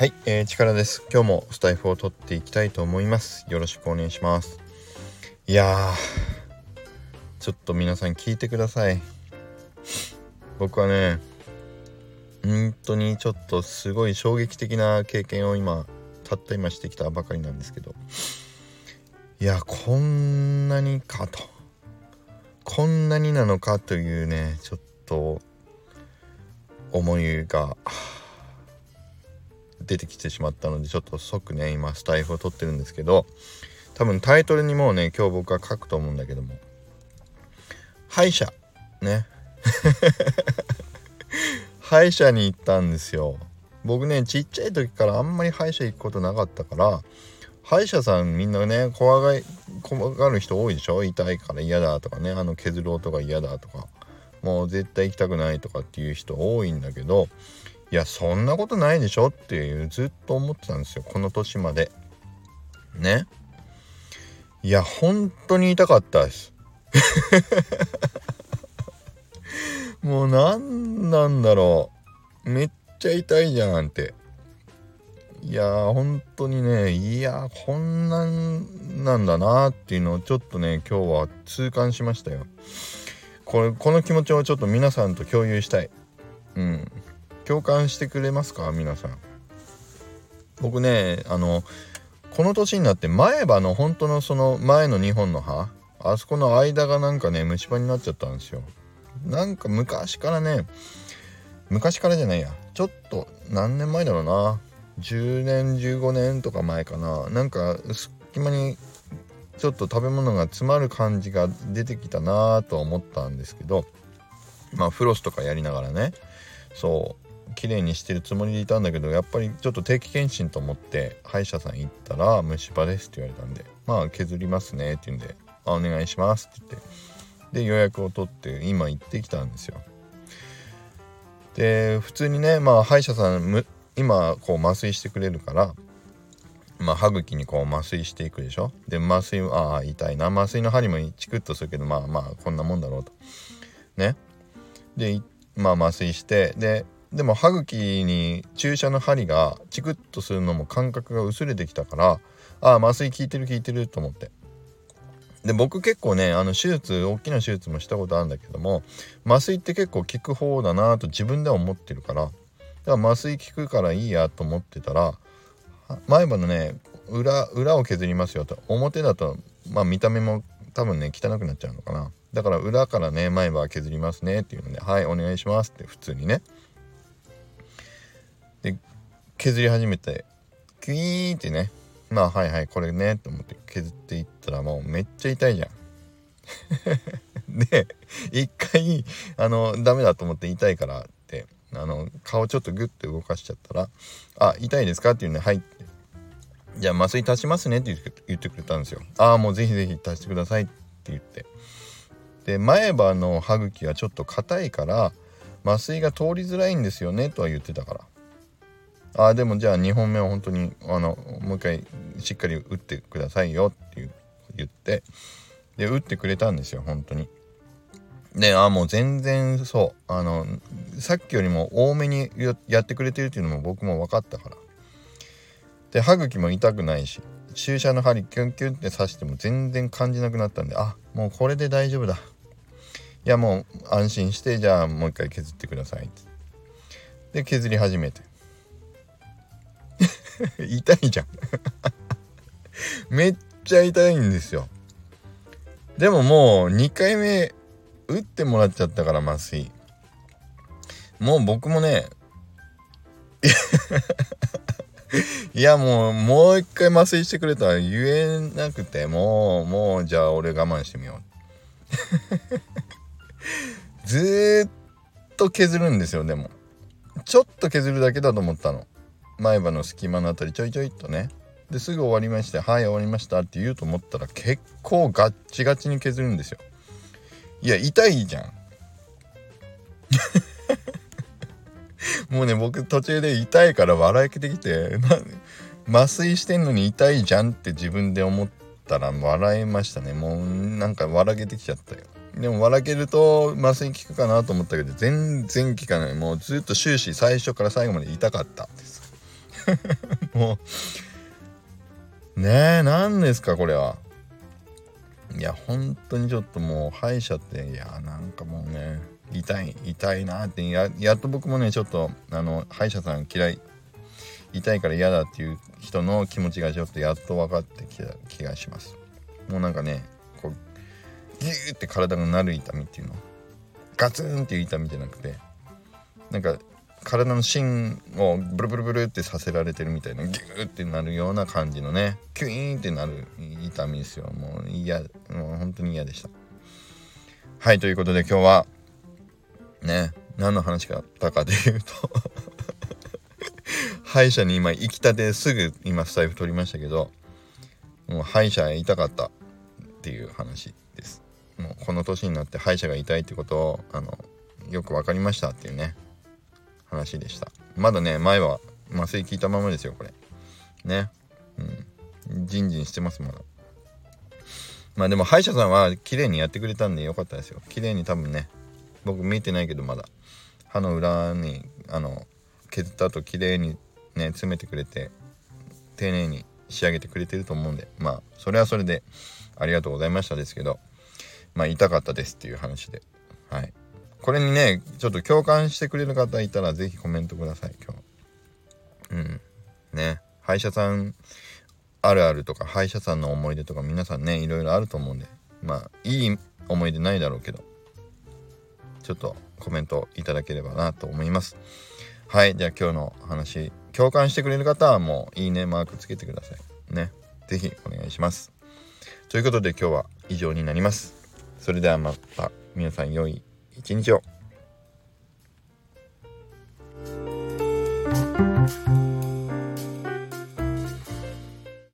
はい、えー、力です。今日もスタイフを取っていきたいと思います。よろしくお願いします。いやちょっと皆さん聞いてください。僕はね、本当にちょっとすごい衝撃的な経験を今、たった今してきたばかりなんですけど、いや、こんなにかと。こんなになのかというね、ちょっと思いが、出てきてしまったのでちょっと即ね今スタイフを撮ってるんですけど多分タイトルにもうね今日僕は書くと思うんだけども。歯医者。ね。歯医者に行ったんですよ。僕ねちっちゃい時からあんまり歯医者行くことなかったから歯医者さんみんなね怖が怖がる人多いでしょ？痛いから嫌だとかねあの削る音が嫌だとか。もう絶対行きたくないとかっていう人多いんだけどいやそんなことないでしょっていうずっと思ってたんですよこの年まで。ねいや本当に痛かったです もう何なんだろう。めっちゃ痛いじゃんって。いやー本当にねいやこんなんなんだなっていうのをちょっとね今日は痛感しましたよ。これこの気持ちをちょっと皆さんと共有したい。うん。共感してくれますか？皆さん。僕ねあのこの年になって前歯の本当のその前の2本の歯あそこの間がなんかね虫歯になっちゃったんですよ。なんか昔からね昔からじゃないや。ちょっと何年前だろうな。10年15年とか前かな。なんか隙間にちょっと食べ物が詰まる感じが出てきたなと思ったんですけどまあフロスとかやりながらね。そう。綺麗にしてるつもりでいたんだけどやっぱりちょっと定期検診と思って歯医者さん行ったら虫歯ですって言われたんでまあ削りますねって言うんであお願いしますって言ってで予約を取って今行ってきたんですよ。で普通にねまあ歯医者さん今こう麻酔してくれるからまあ、歯茎にこう麻酔していくでしょ？で麻酔ああ痛いな。麻酔の針もチクッとするけどまあまあこんなもんだろうと。ね？でまあ麻酔してででも歯茎に注射の針がチクッとするのも感覚が薄れてきたからああ麻酔効いてる効いてると思って。で僕結構ねあの手術大きな手術もしたことあるんだけども麻酔って結構効く方だなと自分では思ってるからだから麻酔効くからいいやと思ってたら前歯のね裏裏を削りますよと表だとまあ見た目も多分ね汚くなっちゃうのかな。だから裏からね前歯削りますねっていうのではいお願いしますって普通にね。削り始めてキュイーンってねまあはいはいこれねと思って削っていったらもうめっちゃ痛いじゃん。で一回あのダメだと思って痛いからってあの顔ちょっとグッて動かしちゃったら「あ痛いですか?」って言うんで「はい」って「じゃあ麻酔足しますね」って言ってくれたんですよ。ああもうぜひぜひ足してくださいって言ってで前歯の歯茎はちょっと硬いから麻酔が通りづらいんですよねとは言ってたからあでもじゃあ2本目は本当にあのもう一回しっかり打ってくださいよって言って。で打ってくれたんですよ本当に。であもう全然そう。あのさっきよりも多めにやってくれてるっていうのも僕も分かったから。で歯茎も痛くないし注射の針キュンキュンって刺しても全然感じなくなったんであもうこれで大丈夫だ。いやもう安心してじゃあもう一回削ってくださいって。で削り始めて。痛いじゃん。めっちゃ痛いんですよ。でももう2回目打ってもらっちゃったから麻酔。もう僕もね いやもうもう一回麻酔してくれとは言えなくてもうもうじゃあ俺我慢してみよう。ずっと削るんですよでも。ちょっと削るだけだと思ったの。前歯の隙間のあたりちょいちょいっとね。ですぐ終わりまして「はい終わりました」って言うと思ったら結構ガッチガチに削るんですよ。いや痛いじゃん。もうね僕途中で痛いから笑いけてきて麻酔してんのに痛いじゃんって自分で思ったら笑いましたね。もうなんか笑けてきちゃったよ。でも笑けると麻酔効くかなと思ったけど全然効かない。もうずっと終始最初から最後まで痛かった。です もう。ねえ何ですかこれは。いや本当にちょっともう歯医者っていやなんかもうね痛い痛いなってややっと僕もねちょっとあの歯医者さん嫌い痛いから嫌だっていう人の気持ちがちょっとやっと分かってきた気がします。もうなんかねこうギューって体がなる痛みっていうの。ガツンっていう痛みじゃなくてなんか体の芯をブルブルブルってさせられてるみたいなギューってなるような感じのねキュイーンってなる痛みですよ。もう嫌もう本当に嫌でした。はいということで今日はね何の話かったかというと 歯医者に今行きたてすぐ今スタイフ取りましたけどもう歯医者へ痛かったっていう話です。もうこの年になって歯医者が痛いってことをあのよく分かりましたっていうね。話でした。まだね前は麻酔効いたままですよこれ。ね。うん。ジンジンしてますまだ。まあでも歯医者さんは綺麗にやってくれたんでよかったですよ。綺麗に多分ね僕見えてないけどまだ。歯の裏にあの削った後綺麗にね詰めてくれて丁寧に仕上げてくれてると思うんで。まあそれはそれでありがとうございましたですけどまあ痛かったですっていう話で。はい。これにねちょっと共感してくれる方いたら是非コメントください今日。うん。ね。歯医者さんあるあるとか歯医者さんの思い出とか皆さんねいろいろあると思うんで。まあいい思い出ないだろうけど。ちょっとコメントいただければなと思います。はい。じゃあ今日の話共感してくれる方はもういいねマークつけてください。ね。是非お願いします。ということで今日は以上になります。それではまた皆さん良い一日を thank you